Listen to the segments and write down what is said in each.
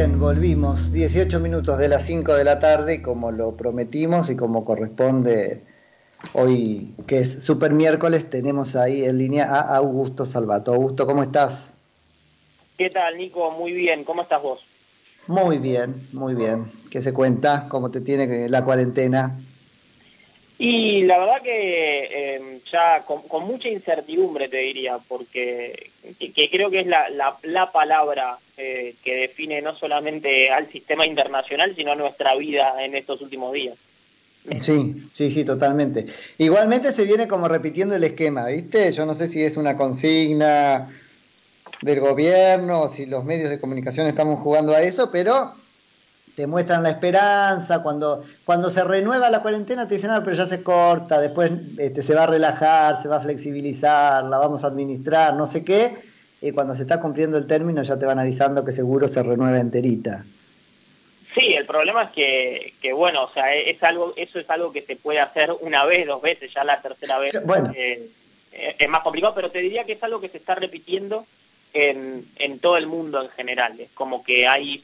bien, volvimos. 18 minutos de las 5 de la tarde, como lo prometimos y como corresponde hoy, que es super miércoles, tenemos ahí en línea a Augusto Salvato. Augusto, ¿cómo estás? ¿Qué tal, Nico? Muy bien. ¿Cómo estás vos? Muy bien, muy bien. ¿Qué se cuenta? ¿Cómo te tiene la cuarentena? Y la verdad que em, ya con, mucha incertidumbre te diría, porque que, creo que es la, la, palabra eh, que define no solamente al sistema internacional, sino a nuestra vida en estos últimos días. Sí, sí, sí, totalmente. Igualmente se viene como repitiendo el esquema, ¿viste? Yo no sé si es una consigna del gobierno, o si los medios de comunicación estamos jugando a eso, pero te muestran la esperanza, cuando, cuando se renueva la cuarentena te dicen, ah, pero ya se corta, después este, se va a relajar, se va a flexibilizar, la vamos a administrar, no sé qué, y cuando se está cumpliendo el término ya te van avisando que seguro se renueva enterita. Sí, el problema es que, que bueno, o sea, es algo, eso es algo que se puede hacer una vez, dos veces, ya la tercera vez bueno. Eh, es más complicado, pero te diría que es algo que se está repitiendo en, en todo el mundo en general. Es como que hay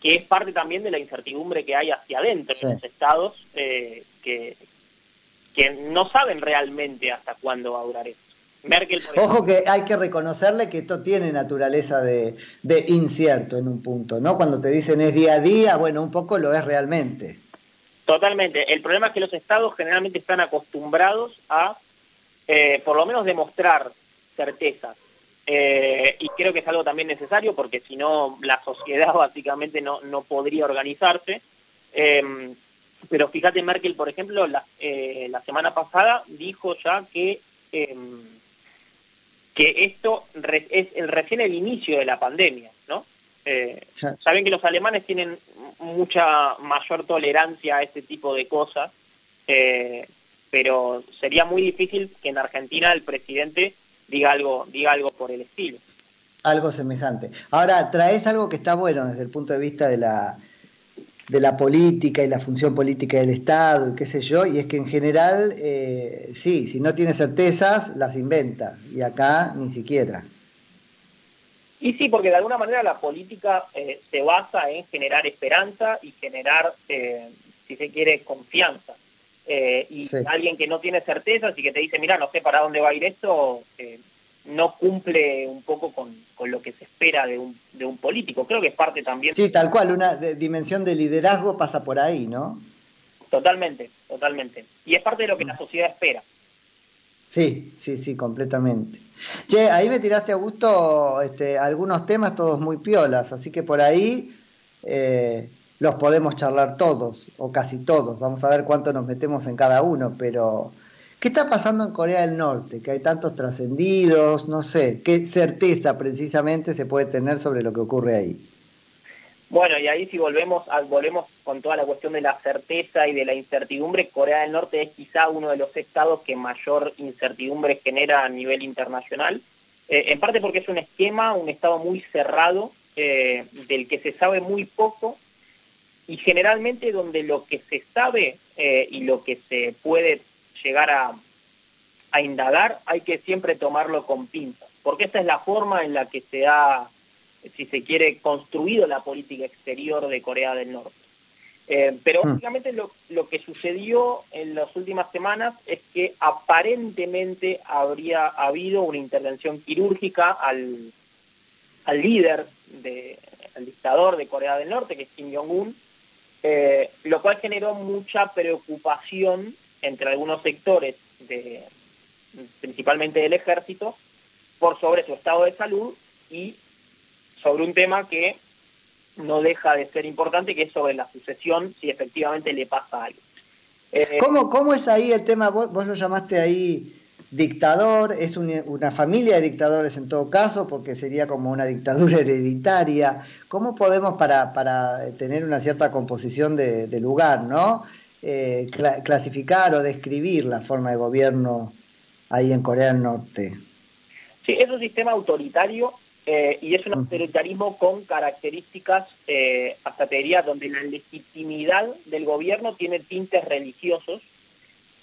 que es parte también de la incertidumbre que hay hacia adentro en los estados eh, que, que no saben realmente hasta cuándo va a durar esto. Merkel, Ojo que hay que reconocerle que esto tiene naturaleza de, de, incierto en un punto, ¿no? Cuando te dicen es día a día, bueno, un poco lo es realmente. Totalmente. El problema es que los estados generalmente están acostumbrados a, eh, por lo menos, demostrar certezas. Eh, y creo que es algo también necesario porque si no la sociedad básicamente no, no podría organizarse. Em, pero fíjate, Merkel, por ejemplo, la, eh, la semana pasada dijo ya que, em, que esto es el, recién el inicio de la pandemia, ¿no? Eh, saben que los alemanes tienen mucha mayor tolerancia a este tipo de cosas, pero sería muy difícil que en Argentina el presidente diga algo, diga algo por el estilo. Algo semejante. Ahora, traes algo que está bueno desde el punto de vista de la, de la política y la función política del Estado y qué sé yo, y es que en general, eh, sí, si no tiene certezas, las inventa, y acá ni siquiera. Y sí, porque de alguna manera la política eh, se basa en generar esperanza y generar, eh, si se quiere, confianza. Eh, y alguien que no tiene certezas y que te dice, mira, no sé para dónde va a ir esto, eh, no cumple un poco con, lo que se espera de un, de un político. Creo que es parte también... Sí, tal cual, una dimensión de liderazgo pasa por ahí, ¿no? Totalmente, totalmente. Y es parte de lo que la sociedad espera. Sí, sí, sí, completamente. Che, ahí me tiraste a gusto este, algunos temas todos muy piolas, así que por ahí eh, los podemos charlar todos, o casi todos. Vamos a ver cuánto nos metemos en cada uno, pero ¿qué está pasando en Corea del Norte? Que hay tantos trascendidos, no sé, ¿qué certeza precisamente se puede tener sobre lo que ocurre ahí? Bueno, y ahí si volvemos, volvemos con toda la cuestión de la certeza y de la incertidumbre, Corea del Norte es quizá uno de los estados que mayor incertidumbre genera a nivel internacional, eh, en parte porque es un esquema, un estado muy cerrado, eh, del que se sabe muy poco y generalmente donde lo que se sabe eh, y lo que se puede llegar a, a, indagar hay que siempre tomarlo con pinzas, porque esta es la forma en la que se ha, si se quiere, construido la política exterior de Corea del Norte. Eh, pero hmm. básicamente lo, lo, que sucedió en las últimas semanas es que aparentemente habría habido una intervención quirúrgica al, al líder, de, al dictador de Corea del Norte, que es Kim Jong-un, eh, lo cual generó mucha preocupación entre algunos sectores, principalmente del ejército, por sobre su estado de salud y sobre un tema que no deja de ser importante, que es sobre la sucesión, si efectivamente le pasa algo. Eh, ¿Cómo, ¿Cómo es ahí el tema? Vos, vos lo llamaste ahí dictador, es una familia de dictadores en todo caso, porque sería como una dictadura hereditaria. ¿Cómo podemos, para, para tener una cierta composición de, lugar, ¿no? Eh, clasificar o describir la forma de gobierno ahí en Corea del Norte? Sí, es un sistema autoritario eh, y es un autoritarismo con características, eh, hasta te diría, donde la legitimidad del gobierno tiene tintes religiosos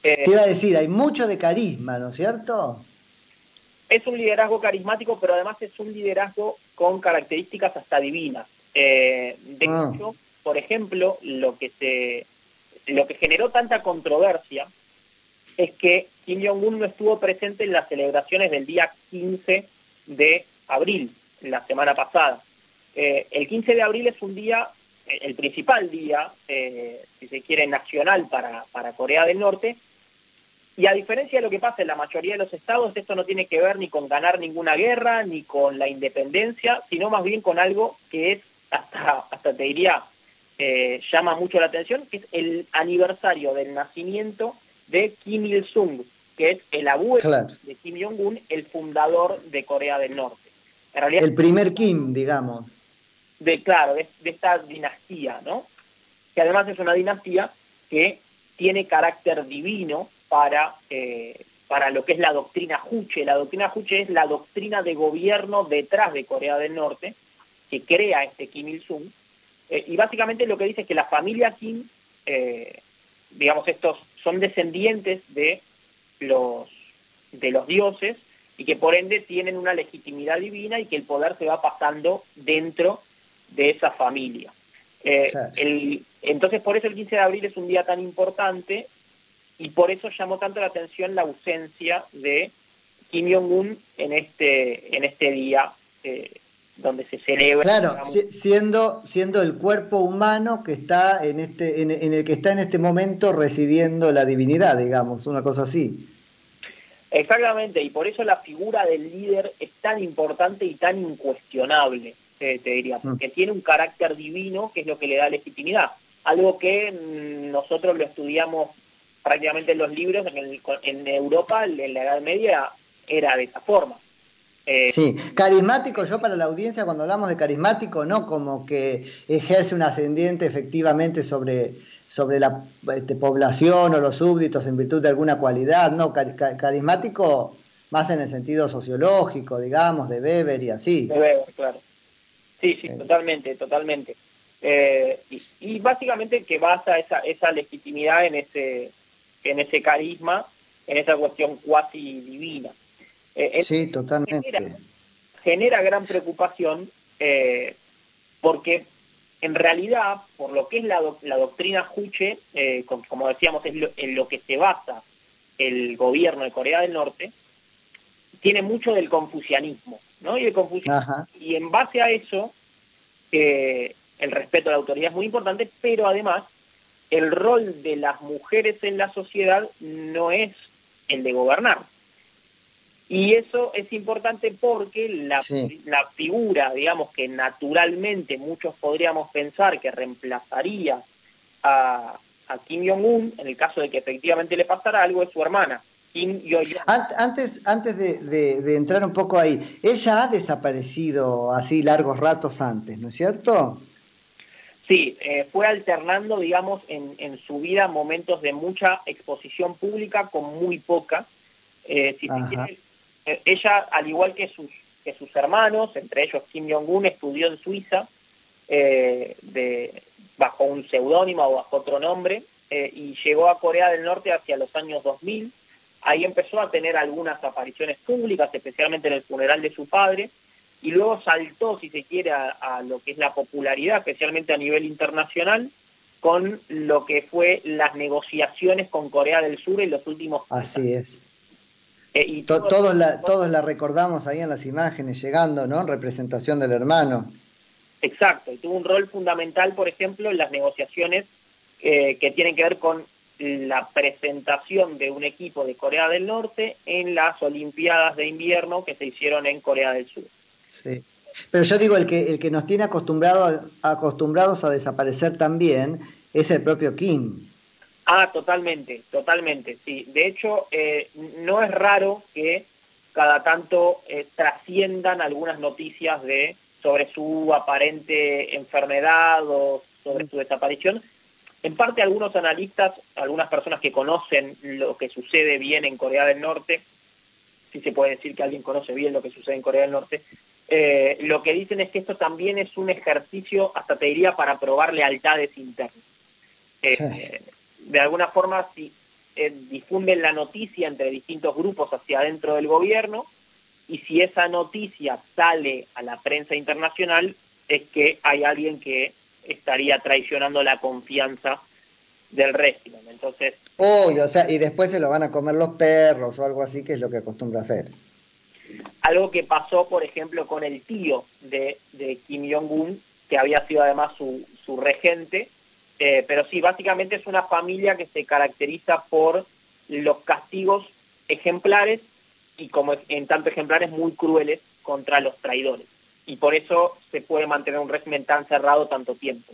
te iba a decir, hay mucho de carisma, ¿no es cierto? Es un liderazgo carismático, pero además es un liderazgo con características hasta divinas. de ah. hecho, por ejemplo, lo que se lo que generó tanta controversia es que Kim Jong-un no estuvo presente en las celebraciones del día 15 de abril, la semana pasada. Eh, el 15 de abril es un día, eh, el principal día, eh, si se quiere, nacional para, para Corea del Norte, y a diferencia de lo que pasa en la mayoría de los estados, esto no tiene que ver ni con ganar ninguna guerra, ni con la independencia, sino más bien con algo que es, hasta, hasta te diría, llama mucho la atención, que es el aniversario del nacimiento de Kim Il-sung, que es el abuelo de Kim Jong-un, el fundador de Corea del Norte. el primer Kim, digamos. De, claro, de, esta dinastía, ¿no? Que además es una dinastía que tiene carácter divino para, eh, para lo que es la doctrina Juche. La doctrina Juche es la doctrina de gobierno detrás de Corea del Norte, que crea este Kim Il-sung. Eh, y básicamente lo que dice es que la familia Kim, eh, digamos, estos son descendientes de los, de los dioses y que por ende tienen una legitimidad divina y que el poder se va pasando dentro de esa familia. Eh, entonces por eso el 15 de abril es un día tan importante y por eso llamó tanto la atención la ausencia de Kim Jong-un en este, en este día eh, donde se celebra. Claro, siendo, siendo el cuerpo humano que está en este, en, el que está en este momento residiendo la divinidad, digamos, una cosa así. Exactamente, y por eso la figura del líder es tan importante y tan incuestionable, te diría, mm. porque tiene un carácter divino que es lo que le da legitimidad. Algo que mm, nosotros lo estudiamos prácticamente en los libros, en, en Europa, en la Edad Media, era de esa forma. Eh, sí, carismático, yo para la audiencia cuando hablamos de carismático, no como que ejerce un ascendiente efectivamente sobre, sobre la este, población o los súbditos en virtud de alguna cualidad, no, carismático más en el sentido sociológico, digamos, de Weber y así. De Weber, claro. Sí, sí, totalmente, totalmente. Eh, y, básicamente que basa esa, esa legitimidad en ese, en ese carisma, en esa cuestión cuasi divina. Eh, sí, totalmente. Genera, gran preocupación eh, porque en realidad, por lo que es la, doctrina Juche, eh, como decíamos, es en lo que se basa el gobierno de Corea del Norte, tiene mucho del confucianismo, ¿no? Y, el y en base a eso, el respeto a la autoridad es muy importante, pero además el rol de las mujeres en la sociedad no es el de gobernar, y eso es importante porque la, la, figura, digamos, que naturalmente muchos podríamos pensar que reemplazaría a, a Kim Jong-un, en el caso de que efectivamente le pasara algo, es su hermana. Kim Yo-jong. Antes, antes de, entrar un poco ahí, ella ha desaparecido así largos ratos antes, ¿no es cierto? Sí, eh, fue alternando, digamos, en, en, su vida momentos de mucha exposición pública con muy poca. Eh, si eh, ella, al igual que sus, que sus hermanos, entre ellos Kim Jong-un, estudió en Suiza eh, de, bajo un seudónimo o bajo otro nombre y llegó a Corea del Norte hacia los años 2000. Ahí empezó a tener algunas apariciones públicas, especialmente en el funeral de su padre, y luego saltó, si se quiere, a, lo que es la popularidad, especialmente a nivel internacional, con lo que fue las negociaciones con Corea del Sur en los últimos Así es. Eh, y todos, la, todos la recordamos ahí en las imágenes llegando, ¿no? Representación del hermano. Exacto, y tuvo un rol fundamental, por ejemplo, en las negociaciones eh, que tienen que ver con la presentación de un equipo de Corea del Norte en las Olimpiadas de invierno que se hicieron en Corea del Sur. Sí. Pero yo digo, el que, el que nos tiene acostumbrado, acostumbrados a desaparecer también es el propio Kim. Ah, totalmente, totalmente, sí. De hecho, eh, no es raro que cada tanto eh, trasciendan algunas noticias de sobre su aparente enfermedad o sobre su desaparición. En parte algunos analistas, algunas personas que conocen lo que sucede bien en Corea del Norte, si se puede decir que alguien conoce bien lo que sucede en Corea del Norte, eh, lo que dicen es que esto también es un ejercicio, hasta te diría, para probar lealtades internas de alguna forma si, eh, difunden la noticia entre distintos grupos hacia adentro del gobierno y si esa noticia sale a la prensa internacional, es que hay alguien que estaría traicionando la confianza del régimen. Entonces. Oh, o sea, y después se lo van a comer los perros o algo así, que es lo que acostumbra hacer. Algo que pasó, por ejemplo, con el tío de, Kim Jong-un, que había sido además su, regente. Eh, pero sí, básicamente es una familia que se caracteriza por los castigos ejemplares y como en tanto ejemplares muy crueles contra los traidores. Y por eso se puede mantener un régimen tan cerrado tanto tiempo.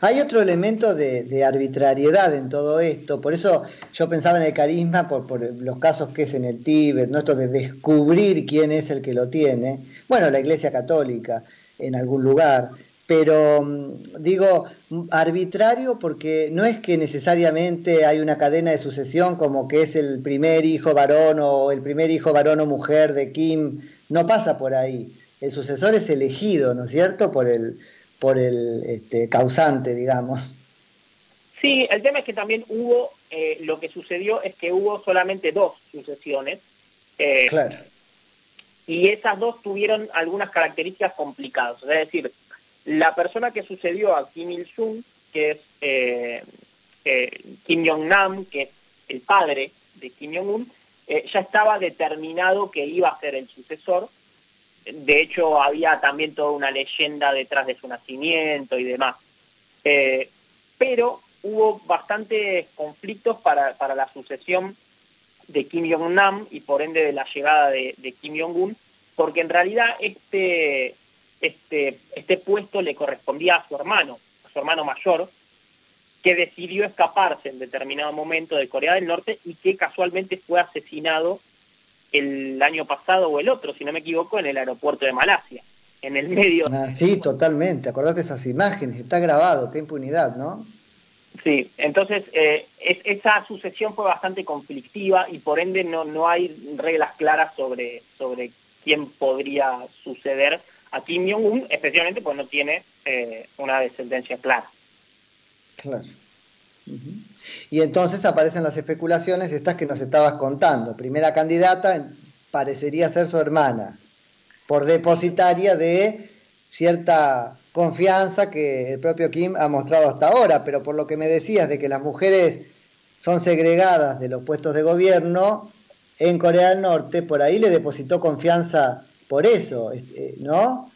Hay otro elemento de, arbitrariedad en todo esto, por eso yo pensaba en el carisma por, por, los casos que es en el Tíbet, ¿no? esto de descubrir quién es el que lo tiene, bueno, la Iglesia Católica en algún lugar, pero mm, digo arbitrario porque no es que necesariamente hay una cadena de sucesión como que es el primer hijo varón o el primer hijo varón o mujer de Kim, no pasa por ahí. El sucesor es elegido, ¿no es cierto?, por el, por el este, causante, digamos. Sí, el tema es que también hubo, eh, lo que sucedió es que hubo solamente dos sucesiones. Eh, claro. Y esas dos tuvieron algunas características complicadas. Es decir, la persona que sucedió a Kim Il-sung, que es eh, Kim Jong-nam, que es el padre de Kim Jong-un, ya estaba determinado que iba a ser el sucesor de hecho, había también toda una leyenda detrás de su nacimiento y demás. Eh, pero hubo bastantes conflictos para, la sucesión de Kim Jong-nam y por ende de la llegada de, Kim Jong-un, porque en realidad este, este, este puesto le correspondía a su hermano, a su hermano mayor, que decidió escaparse en determinado momento de Corea del Norte y que casualmente fue asesinado el año pasado o el otro, si no me equivoco, en el aeropuerto de Malasia, en el medio. Ah, sí, totalmente, acordate esas imágenes, está grabado, qué impunidad, ¿no? Sí, entonces eh, esa sucesión fue bastante conflictiva y por ende no, no hay reglas claras sobre, sobre quién podría suceder a Kim Jong-un, especialmente pues no tiene eh, una descendencia clara. Claro. Y entonces aparecen las especulaciones estas que nos estabas contando. Primera candidata parecería ser su hermana, por depositaria de cierta confianza que el propio Kim ha mostrado hasta ahora, pero por lo que me decías de que las mujeres son segregadas de los puestos de gobierno en Corea del Norte, por ahí le depositó confianza por eso, este, ¿no?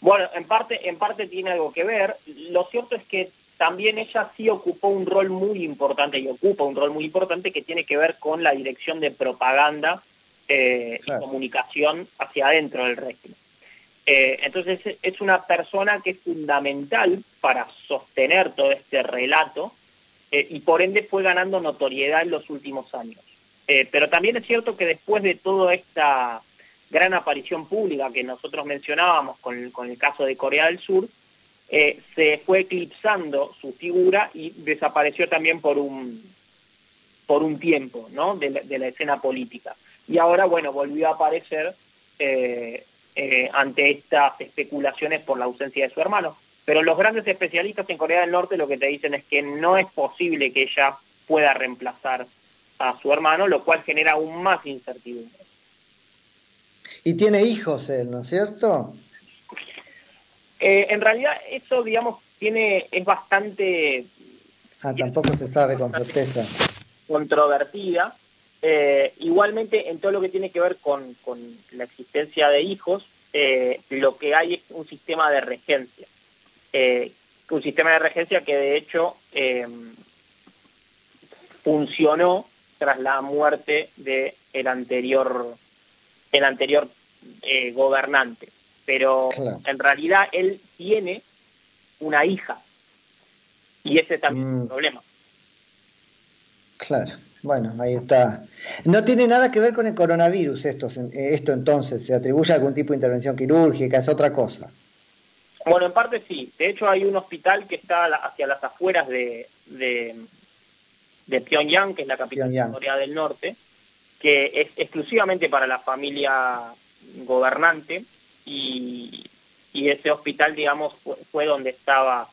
Bueno, en parte, en parte tiene algo que ver. Lo cierto es que también ella sí ocupó un rol muy importante y ocupa un rol muy importante que tiene que ver con la dirección de propaganda eh, y comunicación hacia adentro del régimen. Eh, entonces es una persona que es fundamental para sostener todo este relato eh, y por ende fue ganando notoriedad en los últimos años. pero también es cierto que después de toda esta gran aparición pública que nosotros mencionábamos con con el caso de Corea del Sur, eh, se fue eclipsando su figura y desapareció también por un, por un tiempo ¿no? de, la, escena política. Y ahora, bueno, volvió a aparecer eh, eh, ante estas especulaciones por la ausencia de su hermano. Pero los grandes especialistas en Corea del Norte lo que te dicen es que no es posible que ella pueda reemplazar a su hermano, lo cual genera aún más incertidumbre. Y tiene hijos él, ¿no es cierto? Eh, en realidad eso, digamos, tiene es bastante... Ah, tampoco se sabe con certeza. Controvertida. Eh, igualmente, en todo lo que tiene que ver con, la existencia de hijos, eh, lo que hay es un sistema de regencia. un sistema de regencia que de hecho funcionó tras la muerte del el anterior, el anterior gobernante pero en realidad él tiene una hija y ese también es un mm. problema. Claro, bueno, ahí está. No tiene nada que ver con el coronavirus esto, esto entonces, se atribuye a algún tipo de intervención quirúrgica, es otra cosa. Bueno, en parte sí. De hecho, hay un hospital que está hacia las afueras de, de, Pyongyang, que es la capital de Corea del Norte, que es exclusivamente para la familia gobernante y, ese hospital, digamos, fue, donde estaba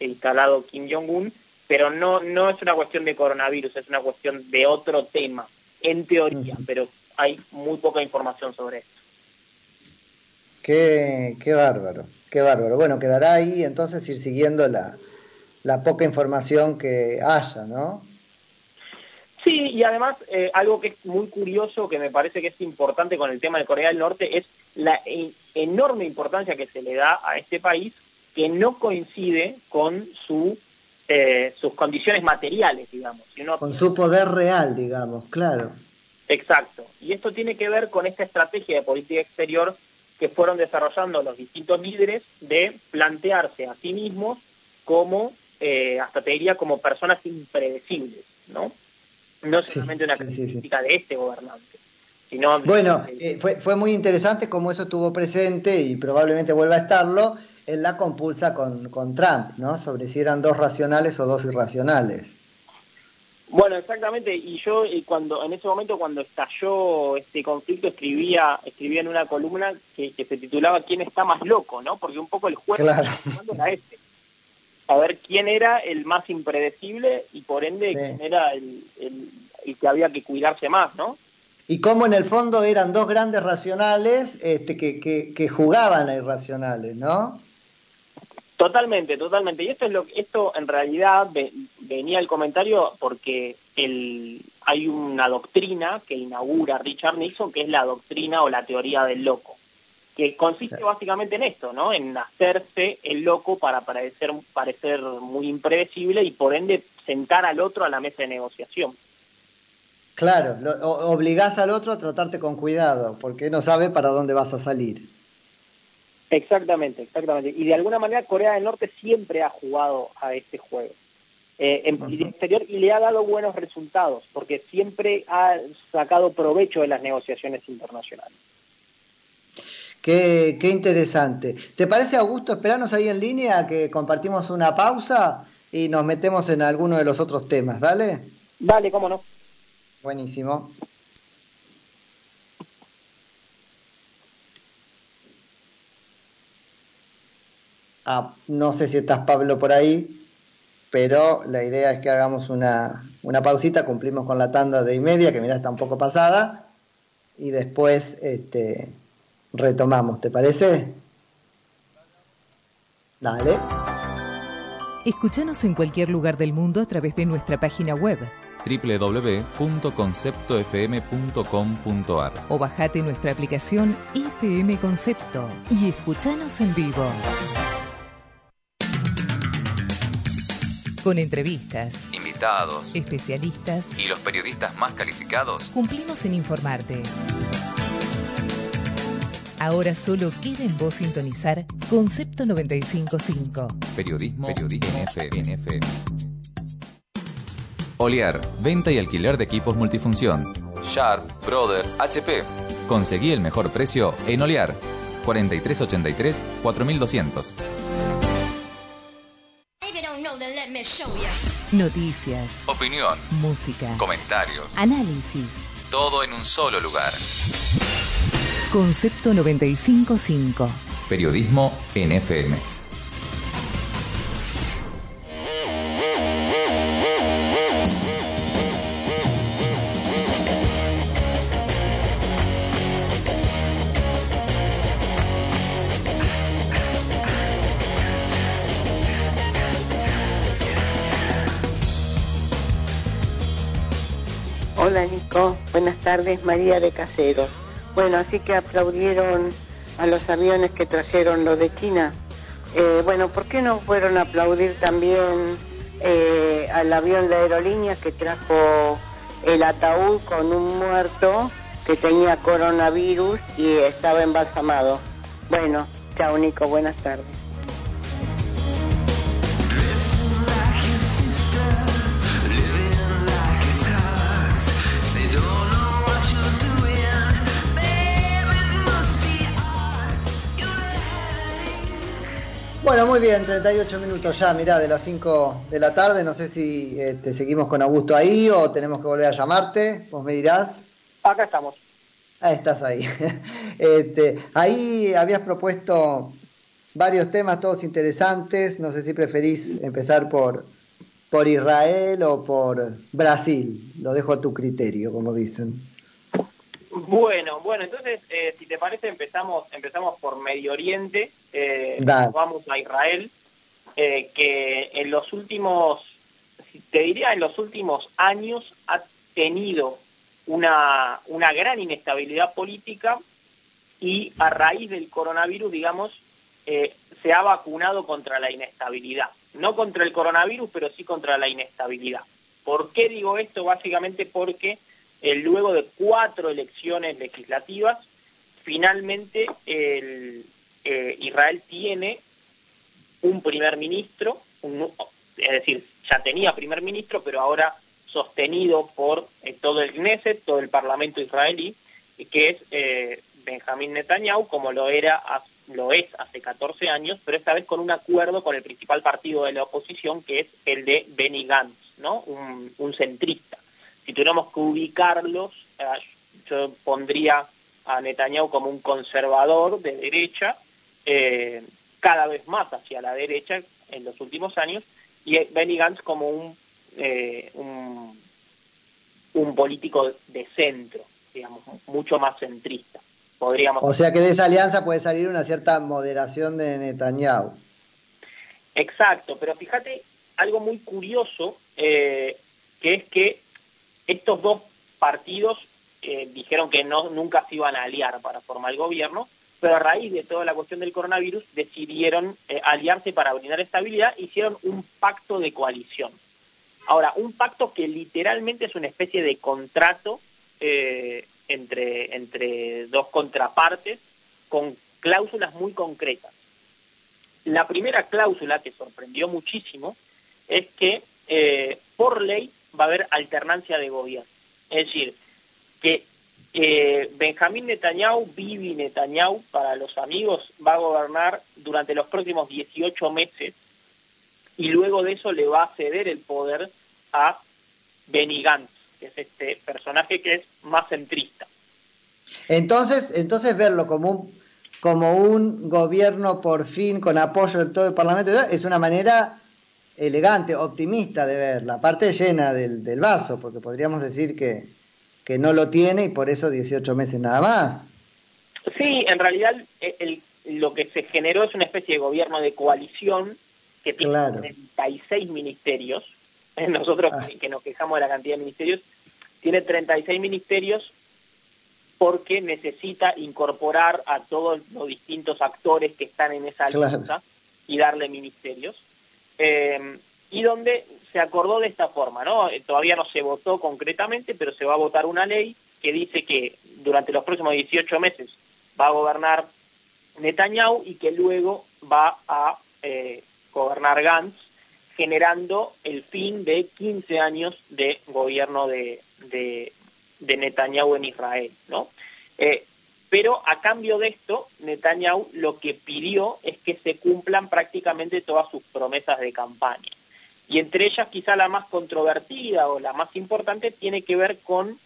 instalado Kim Jong-un, pero no, no es una cuestión de coronavirus, es una cuestión de otro tema, en teoría, pero hay muy poca información sobre esto. Qué, qué bárbaro. Qué bárbaro. Bueno, quedará ahí entonces ir siguiendo la, la poca información que haya, ¿no? Sí, y además eh, algo que es muy curioso, que me parece que es importante con el tema de Corea del Norte, es la e, enorme importancia que se le da a este país que no coincide con su, eh, sus condiciones materiales, digamos. con su poder real, digamos, claro. Exacto. Y esto tiene que ver con esta estrategia de política exterior que fueron desarrollando los distintos líderes de plantearse a sí mismos como, eh, hasta te diría, como personas impredecibles, ¿no? no solamente una característica de este gobernante. Bueno, eh, fue, fue muy interesante cómo eso estuvo presente y probablemente vuelva a estarlo en la compulsa con, con Trump, ¿no? Sobre si eran dos racionales o dos irracionales. Bueno, exactamente. Y yo cuando en ese momento cuando estalló este conflicto escribía escribía en una columna que, se titulaba ¿Quién está más loco? ¿no? Porque un poco el juego claro. era este. A ver quién era el más impredecible y por ende quién era el, que había que cuidarse más, ¿no? Y cómo en el fondo eran dos grandes racionales este, que, que, que jugaban a irracionales, ¿no? Totalmente, totalmente. Y esto es lo esto en realidad venía el comentario porque el, hay una doctrina que inaugura Richard Nixon que es la doctrina o la teoría del loco, que consiste básicamente en esto, ¿no? En hacerse el loco para parecer parecer muy impredecible y por ende sentar al otro a la mesa de negociación. Claro, lo, obligás al otro a tratarte con cuidado, porque no sabe para dónde vas a salir. Exactamente, exactamente. Y de alguna manera Corea del Norte siempre ha jugado a este juego. Eh, en política exterior y le ha dado buenos resultados, porque siempre ha sacado provecho de las negociaciones internacionales. Qué, qué interesante. ¿Te parece, Augusto, esperarnos ahí en línea que compartimos una pausa y nos metemos en alguno de los otros temas? ¿Dale? Dale, cómo no. Buenísimo. Ah, no sé si estás Pablo por ahí, pero la idea es que hagamos una, una pausita, cumplimos con la tanda de y media, que mira está un poco pasada, y después este, retomamos, ¿te parece? Dale. Escúchanos en cualquier lugar del mundo a través de nuestra página web www.conceptofm.com.ar o bajate nuestra aplicación FM Concepto y escúchanos en vivo. Con entrevistas, invitados, especialistas y los periodistas más calificados, cumplimos en informarte. Ahora solo queda en vos sintonizar Concepto 955. Periodismo, Periodismo NF. Olear, venta y alquiler de equipos multifunción. Sharp, Brother, HP. Conseguí el mejor precio en Olear. 4383 4200. Noticias, Opinión, música, comentarios, análisis. todo en un solo lugar. Concepto 955. Periodismo NFM. Hola tardes, María de Caseros. Bueno, así que aplaudieron a los aviones que trajeron los de China. Eh, bueno, ¿por qué no fueron a aplaudir también eh, al avión de aerolíneas que trajo el ataúd con un muerto que tenía coronavirus y estaba embalsamado? Bueno, chao Nico, buenas tardes. Bueno, muy bien, 38 minutos ya, mirá, de las 5 de la tarde. No sé si este, seguimos con Augusto ahí o tenemos que volver a llamarte. Vos me dirás. Acá estamos. Ahí estás ahí. Este, ahí habías propuesto varios temas, todos interesantes. No sé si preferís empezar por, por Israel o por Brasil. Lo dejo a tu criterio, como dicen. Bueno, bueno, entonces, eh, si te parece, empezamos, empezamos por Medio Oriente, eh, vamos a Israel, eh, que en los últimos, te diría, en los últimos años ha tenido una, una gran inestabilidad política y a raíz del coronavirus, digamos, se ha vacunado contra la inestabilidad. No contra el coronavirus, pero sí contra la inestabilidad. ¿Por qué digo esto? Básicamente porque luego de cuatro elecciones legislativas, finalmente eh, Israel tiene un primer ministro, es decir, ya tenía primer ministro, pero ahora sostenido por eh, todo el Knesset, todo el Parlamento israelí, que es eh, Benjamín Netanyahu, como lo era lo es hace 14 años, pero esta vez con un acuerdo con el principal partido de la oposición, que es el de Benny Gantz, ¿no? un centrista si tuviéramos que ubicarlos, eh, yo pondría a Netanyahu como un conservador de derecha, eh, cada vez más hacia la derecha en los últimos años, y Benny Gantz como eh, un, un, político de centro, digamos, mucho más centrista. Podríamos... O sea que de esa alianza puede salir una cierta moderación de Netanyahu. Exacto, pero fíjate algo muy curioso, que es que estos dos partidos eh, dijeron que no, nunca se iban a aliar para formar el gobierno, pero a raíz de toda la cuestión del coronavirus decidieron eh, aliarse para brindar estabilidad, hicieron un pacto de coalición. Ahora, un pacto que literalmente es una especie de contrato eh, entre, entre dos contrapartes con cláusulas muy concretas. La primera cláusula que sorprendió muchísimo es que por ley va a haber alternancia de gobierno. Es decir, que eh, Benjamín Netanyahu, Bibi Netanyahu, para los amigos, va a gobernar durante los próximos 18 meses y luego de eso le va a ceder el poder a Benny Gantz, que es este personaje que es más centrista. Entonces, entonces verlo como un, como un gobierno por fin con apoyo de todo el Parlamento es una manera elegante, optimista de ver la parte llena del, del vaso, porque podríamos decir que, que, no lo tiene y por eso 18 meses nada más. Sí, en realidad el, lo que se generó es una especie de gobierno de coalición que tiene 36 ministerios. Nosotros ah. que nos quejamos de la cantidad de ministerios, tiene 36 ministerios porque necesita incorporar a todos los distintos actores que están en esa alianza y darle ministerios. Eh, y donde se acordó de esta forma, ¿no? Eh, todavía no se votó concretamente, pero se va a votar una ley que dice que durante los próximos 18 meses va a gobernar Netanyahu y que luego va a eh, gobernar Gantz, generando el fin de 15 años de gobierno de, de, Netanyahu en Israel, ¿no? Pero a cambio de esto, Netanyahu lo que pidió es que se cumplan prácticamente todas sus promesas de campaña. Y entre ellas quizá la más controvertida o la más importante tiene que ver con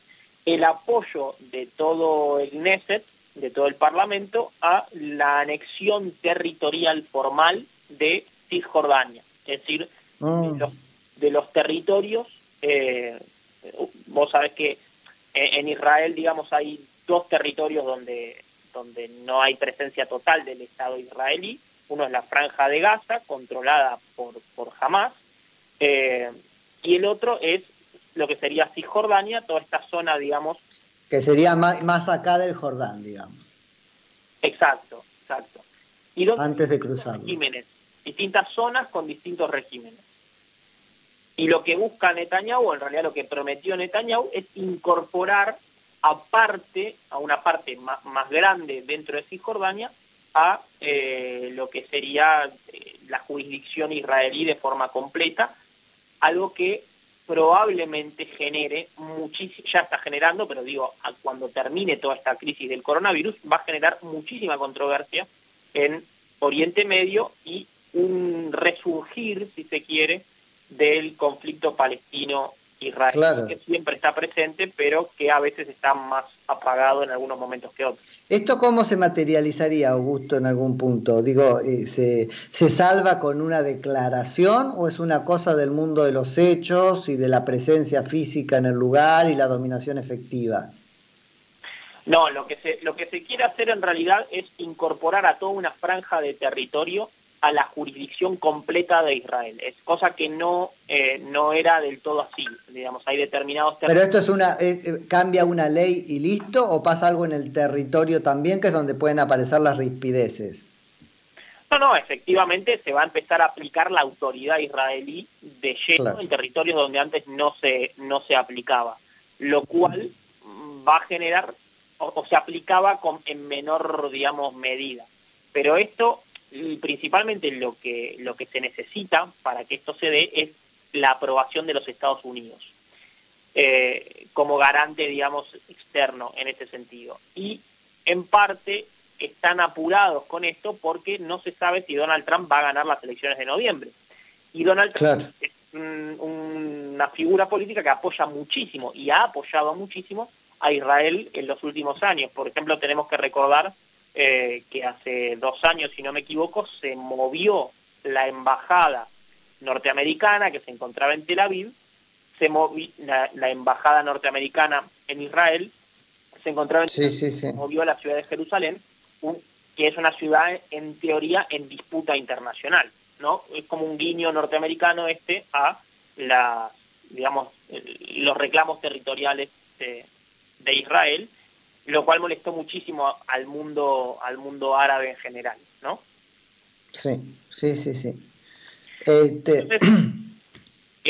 el apoyo de todo el Knesset, de todo el Parlamento, a la anexión territorial formal de Cisjordania, es decir, de, ah. los, territorios, eh, vos sabés que en Israel, digamos, hay dos territorios donde, donde no hay presencia total del Estado israelí. Uno es la franja de Gaza, controlada por, por Hamas, eh, y el otro es lo que sería Cisjordania, toda esta zona, digamos... Que sería más, más acá del Jordán, digamos. Exacto, exacto. Y Antes de cruzar. Regímenes, distintas zonas con distintos regímenes. Y lo que busca Netanyahu, o en realidad lo que prometió Netanyahu, es incorporar aparte, a una parte más, grande dentro de Cisjordania, a eh, lo que sería eh, la jurisdicción israelí de forma completa, algo que probablemente genere muchísimo, ya está generando, pero digo, cuando termine toda esta crisis del coronavirus, va a generar muchísima controversia en Oriente Medio y un resurgir, si se quiere, del conflicto palestino Israel, que siempre está presente, pero que a veces está más apagado en algunos momentos que otros. ¿Esto cómo se materializaría, Augusto, en algún punto? Digo, eh, ¿se, ¿se salva con una declaración o es una cosa del mundo de los hechos y de la presencia física en el lugar y la dominación efectiva? No, lo que, se, lo que se quiere hacer en realidad es incorporar a toda una franja de territorio a la jurisdicción completa de Israel. Es cosa que no, eh, no era del todo así. Digamos, hay determinados Pero esto es una, eh, eh, cambia una ley y listo, o pasa algo en el territorio también, que es donde pueden aparecer las rispideces. No, no, efectivamente se va a empezar a aplicar la autoridad israelí de lleno en territorios donde antes no se, no se aplicaba, lo cual va a generar, o, se aplicaba con, en menor, digamos, medida. Pero esto principalmente lo que, lo que se necesita para que esto se dé es la aprobación de los Estados Unidos eh, como garante, digamos, externo en ese sentido. Y en parte están apurados con esto porque no se sabe si Donald Trump va a ganar las elecciones de noviembre. Y Donald Trump es una figura política que apoya muchísimo y ha apoyado muchísimo a Israel en los últimos años. Por ejemplo, tenemos que recordar eh, que hace dos años, si no me equivoco, se movió la embajada norteamericana que se encontraba en Tel Aviv, se movió la, embajada norteamericana en Israel se encontraba en se movió a la ciudad de Jerusalén, que es una ciudad en teoría en disputa internacional, ¿no? Es como un guiño norteamericano este a la, digamos, los reclamos territoriales de, de Israel lo cual molestó muchísimo al mundo, al mundo árabe en general, ¿no? Sí, sí, sí, sí. Este...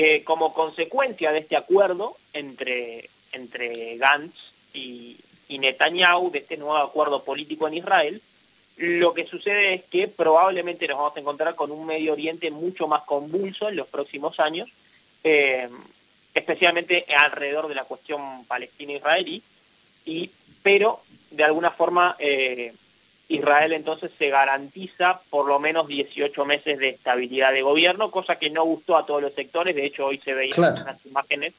Eh, como consecuencia de este acuerdo entre, entre Gantz y, y Netanyahu, de este nuevo acuerdo político en Israel, lo que sucede es que probablemente nos vamos a encontrar con un Medio Oriente mucho más convulso en los próximos años, eh, especialmente alrededor de la cuestión palestina-israelí, y pero de alguna forma eh, Israel entonces se garantiza por lo menos 18 meses de estabilidad de gobierno, cosa que no gustó a todos los sectores, de hecho hoy se veían unas imágenes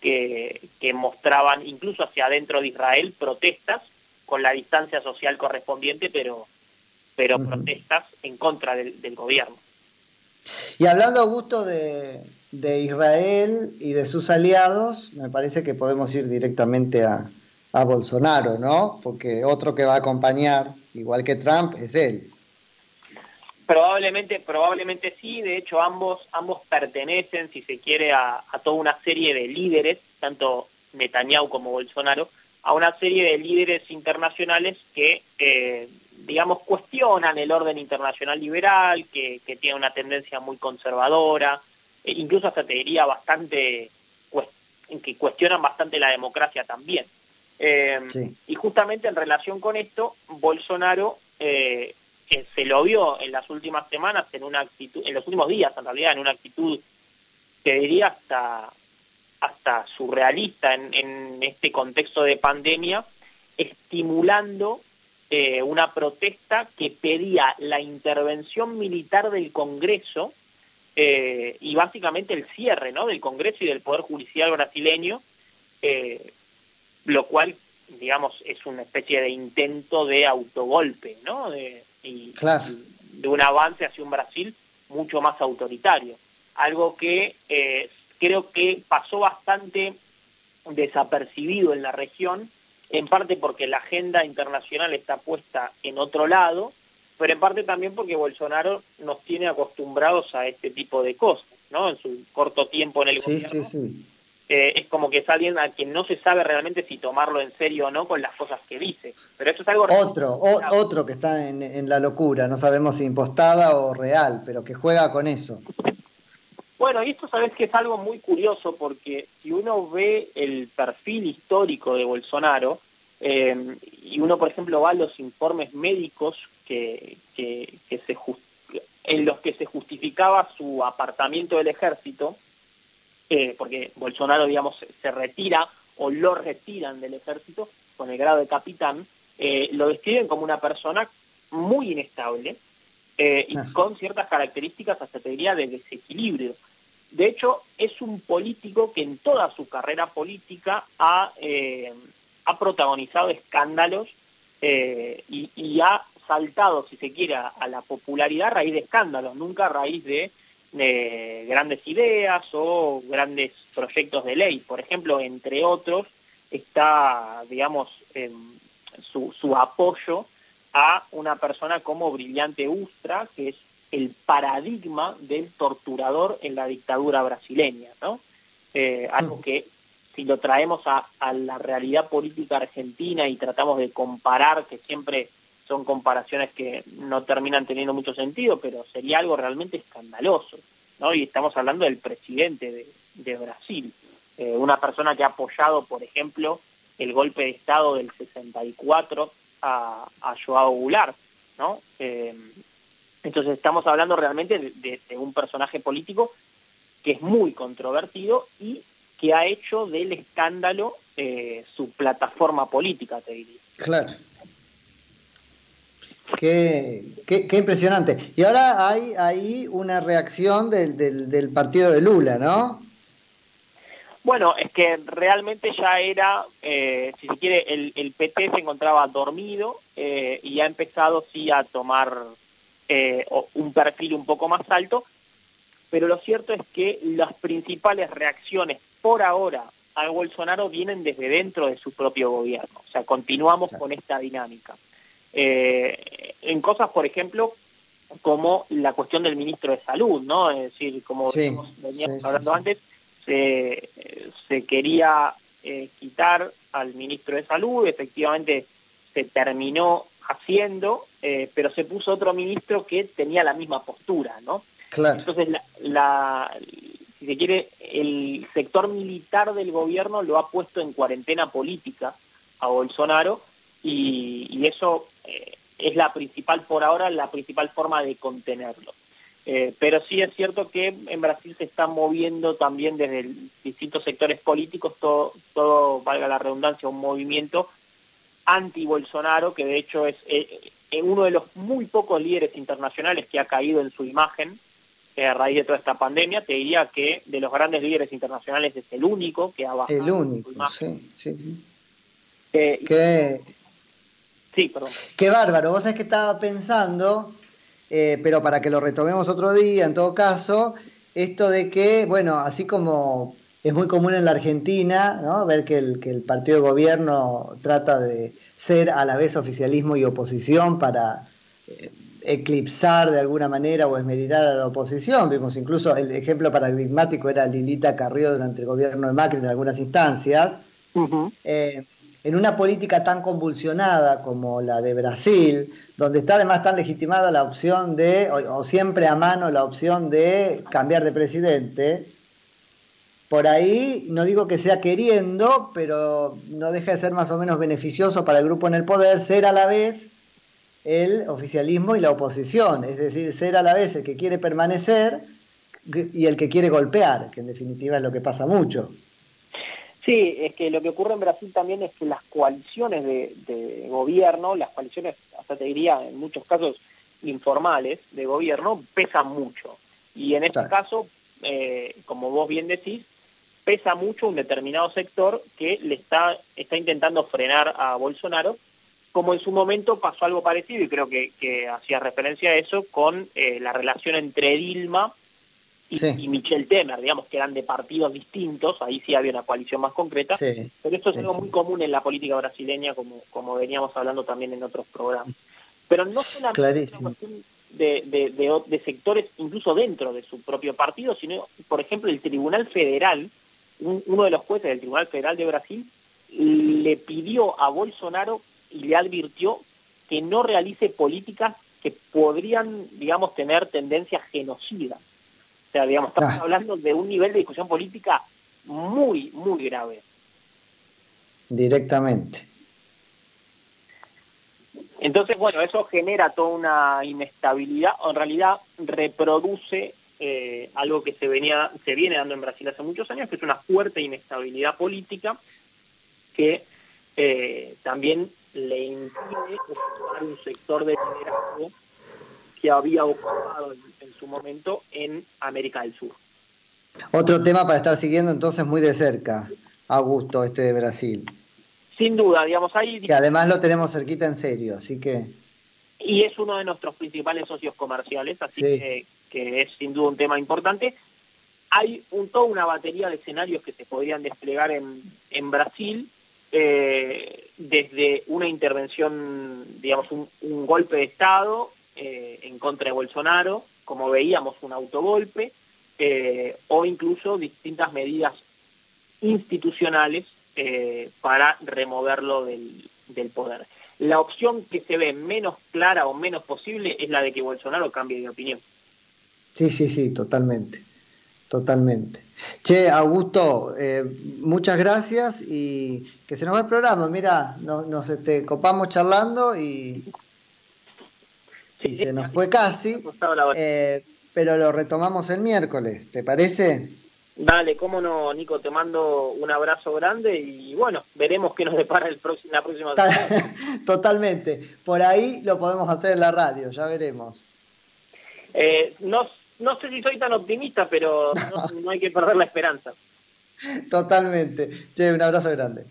que, mostraban incluso hacia adentro de Israel protestas con la distancia social correspondiente, pero, pero protestas en contra del, gobierno. Y hablando, Augusto, de, de Israel y de sus aliados, me parece que podemos ir directamente a, a Bolsonaro, ¿no? Porque otro que va a acompañar, igual que Trump, es él. Probablemente, probablemente sí, de hecho ambos, ambos pertenecen, si se quiere, a, toda una serie de líderes, tanto Netanyahu como Bolsonaro, a una serie de líderes internacionales que, eh, digamos, cuestionan el orden internacional liberal, que, tiene una tendencia muy conservadora, e incluso hasta te diría bastante, que cuestionan bastante la democracia también. Eh, y justamente en relación con esto, Bolsonaro eh, se lo vio en las últimas semanas, en una actitud, en los últimos días en realidad, en una actitud que diría hasta, hasta surrealista en, este contexto de pandemia, estimulando eh, una protesta que pedía la intervención militar del Congreso y básicamente el cierre ¿no? del Congreso y del Poder Judicial brasileño lo cual, digamos, es una especie de intento de autogolpe, ¿no? De, y, de un avance hacia un Brasil mucho más autoritario. Algo que eh, creo que pasó bastante desapercibido en la región, en parte porque la agenda internacional está puesta en otro lado, pero en parte también porque Bolsonaro nos tiene acostumbrados a este tipo de cosas, ¿no? En su corto tiempo en el gobierno. Sí, sí eh, es como que es alguien a quien no se sabe realmente si tomarlo en serio o no con las cosas que dice. Pero esto es algo... Otro, otro que está en, la locura, no sabemos si impostada o real, pero que juega con eso. Bueno, y esto sabes que es algo muy curioso porque si uno ve el perfil histórico de Bolsonaro, eh, y uno, por ejemplo, va a los informes médicos que, que, que se en los que se justificaba su apartamiento del ejército, eh, porque Bolsonaro, digamos, se retira o lo retiran del ejército con el grado de capitán, eh, lo describen como una persona muy inestable eh, y ah. con ciertas características, hasta te diría, de desequilibrio. De hecho, es un político que en toda su carrera política ha, ha protagonizado escándalos y, y, ha saltado, si se quiere, a la popularidad a raíz de escándalos, nunca a raíz de de grandes ideas o grandes proyectos de ley. Por ejemplo, entre otros, está, digamos, em, su, su apoyo a una persona como Brillante Ustra, que es el paradigma del torturador en la dictadura brasileña, ¿no? Eh, algo mm. que si lo traemos a, la realidad política argentina y tratamos de comparar, que siempre son comparaciones que no terminan teniendo mucho sentido, pero sería algo realmente escandaloso, ¿no? Y estamos hablando del presidente de, Brasil, eh, una persona que ha apoyado, por ejemplo, el golpe de Estado del 64 a, a Joao Goulart, ¿no? Eh, entonces estamos hablando realmente de, un personaje político que es muy controvertido y que ha hecho del escándalo eh, su plataforma política, te diría. Claro. Qué, qué, impresionante. Y ahora hay ahí una reacción del, del, partido de Lula, ¿no? Bueno, es que realmente ya era, eh, si se quiere, el, el, PT se encontraba dormido eh, y ha empezado sí a tomar eh, un perfil un poco más alto, pero lo cierto es que las principales reacciones por ahora a Bolsonaro vienen desde dentro de su propio gobierno, o sea, continuamos con esta dinámica. Eh, en cosas, por ejemplo, como la cuestión del ministro de Salud, ¿no? Es decir, como veníamos hablando antes, se, se quería eh, quitar al ministro de Salud, efectivamente se terminó haciendo, eh, pero se puso otro ministro que tenía la misma postura, ¿no? Entonces, la, si se quiere, el sector militar del gobierno lo ha puesto en cuarentena política a Bolsonaro y, eso eh, es la principal, por ahora, la principal forma de contenerlo. Eh, pero sí es cierto que en Brasil se está moviendo también desde distintos sectores políticos, todo, todo, valga la redundancia, un movimiento anti-Bolsonaro, que de hecho es eh, uno de los muy pocos líderes internacionales que ha caído en su imagen eh, a raíz de toda esta pandemia. Te diría que de los grandes líderes internacionales es el único que ha bajado el único, su imagen. Sí, sí, qué... sí, perdón. Qué bárbaro. Vos sabés que estaba pensando, pero para que lo retomemos otro día, en todo caso, esto de que, bueno, así como es muy común en la Argentina, ¿no? Ver que el, que el partido de gobierno trata de ser a la vez oficialismo y oposición para eh, eclipsar de alguna manera o esmeritar a la oposición. Vimos incluso el ejemplo paradigmático era Lilita Carrió durante el gobierno de Macri en algunas instancias. Eh, en una política tan convulsionada como la de Brasil, donde está además tan legitimada la opción de, o siempre a mano la opción de cambiar de presidente, por ahí, no digo que sea queriendo, pero no deja de ser más o menos beneficioso para el grupo en el poder ser a la vez el oficialismo y la oposición, es decir, ser a la vez el que quiere permanecer y el que quiere golpear, que en definitiva es lo que pasa mucho. Sí, es que lo que ocurre en Brasil también es que las coaliciones de, gobierno, las coaliciones, hasta te diría en muchos casos informales de gobierno, pesan mucho. Y en este caso, eh, como vos bien decís, pesa mucho un determinado sector que le está, está intentando frenar a Bolsonaro, como en su momento pasó algo parecido, y creo que, hacía referencia a eso, con eh, la relación entre Dilma y, Michel Temer, digamos que eran de partidos distintos, ahí sí había una coalición más concreta, pero esto es algo muy común en la política brasileña, como, como veníamos hablando también en otros programas. Pero no solamente una cuestión de, de, de sectores, incluso dentro de su propio partido, sino, por ejemplo, el Tribunal Federal, uno de los jueces del Tribunal Federal de Brasil le pidió a Bolsonaro y le advirtió que no realice políticas que podrían, digamos, tener tendencia genocida. O sea, digamos, estamos ah. hablando de un nivel de discusión política muy, muy grave. Directamente. Entonces, bueno, eso genera toda una inestabilidad, o en realidad reproduce eh, algo que se, venía, se viene dando en Brasil hace muchos años, que es una fuerte inestabilidad política que eh, también le impide ocupar un sector de liderazgo que había ocupado en, su momento en América del Sur. Otro tema para estar siguiendo entonces muy de cerca, Augusto, este de Brasil. Sin duda, digamos, ahí... Que además lo tenemos cerquita en serio, así que... Y es uno de nuestros principales socios comerciales, así que que es sin duda un tema importante. Hay un, toda una batería de escenarios que se podrían desplegar en, en Brasil, eh, desde una intervención, digamos, un, golpe de Estado eh, en contra de Bolsonaro, como veíamos, un autogolpe, eh, o incluso distintas medidas institucionales para removerlo del, del poder. La opción que se ve menos clara o menos posible es la de que Bolsonaro cambie de opinión. Sí, sí, sí, totalmente, totalmente. Che, Augusto, eh, muchas gracias y que se nos va el programa. Mira, nos, este, copamos charlando y, se nos fue casi, eh, pero lo retomamos el miércoles, ¿te parece? Dale, cómo no, Nico, te mando un abrazo grande y bueno, veremos qué nos depara el próximo, la próxima Totalmente, por ahí lo podemos hacer en la radio, ya veremos. Eh, no no sé si soy tan optimista, pero no, hay que perder la esperanza. Totalmente. Che, un abrazo grande.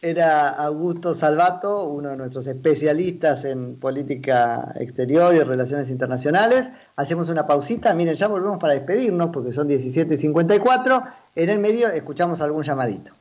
Era Augusto Salvato, uno de nuestros especialistas en política exterior y relaciones internacionales. Hacemos una pausita, miren, ya volvemos para despedirnos porque son 17 y 54. En el medio escuchamos algún llamadito.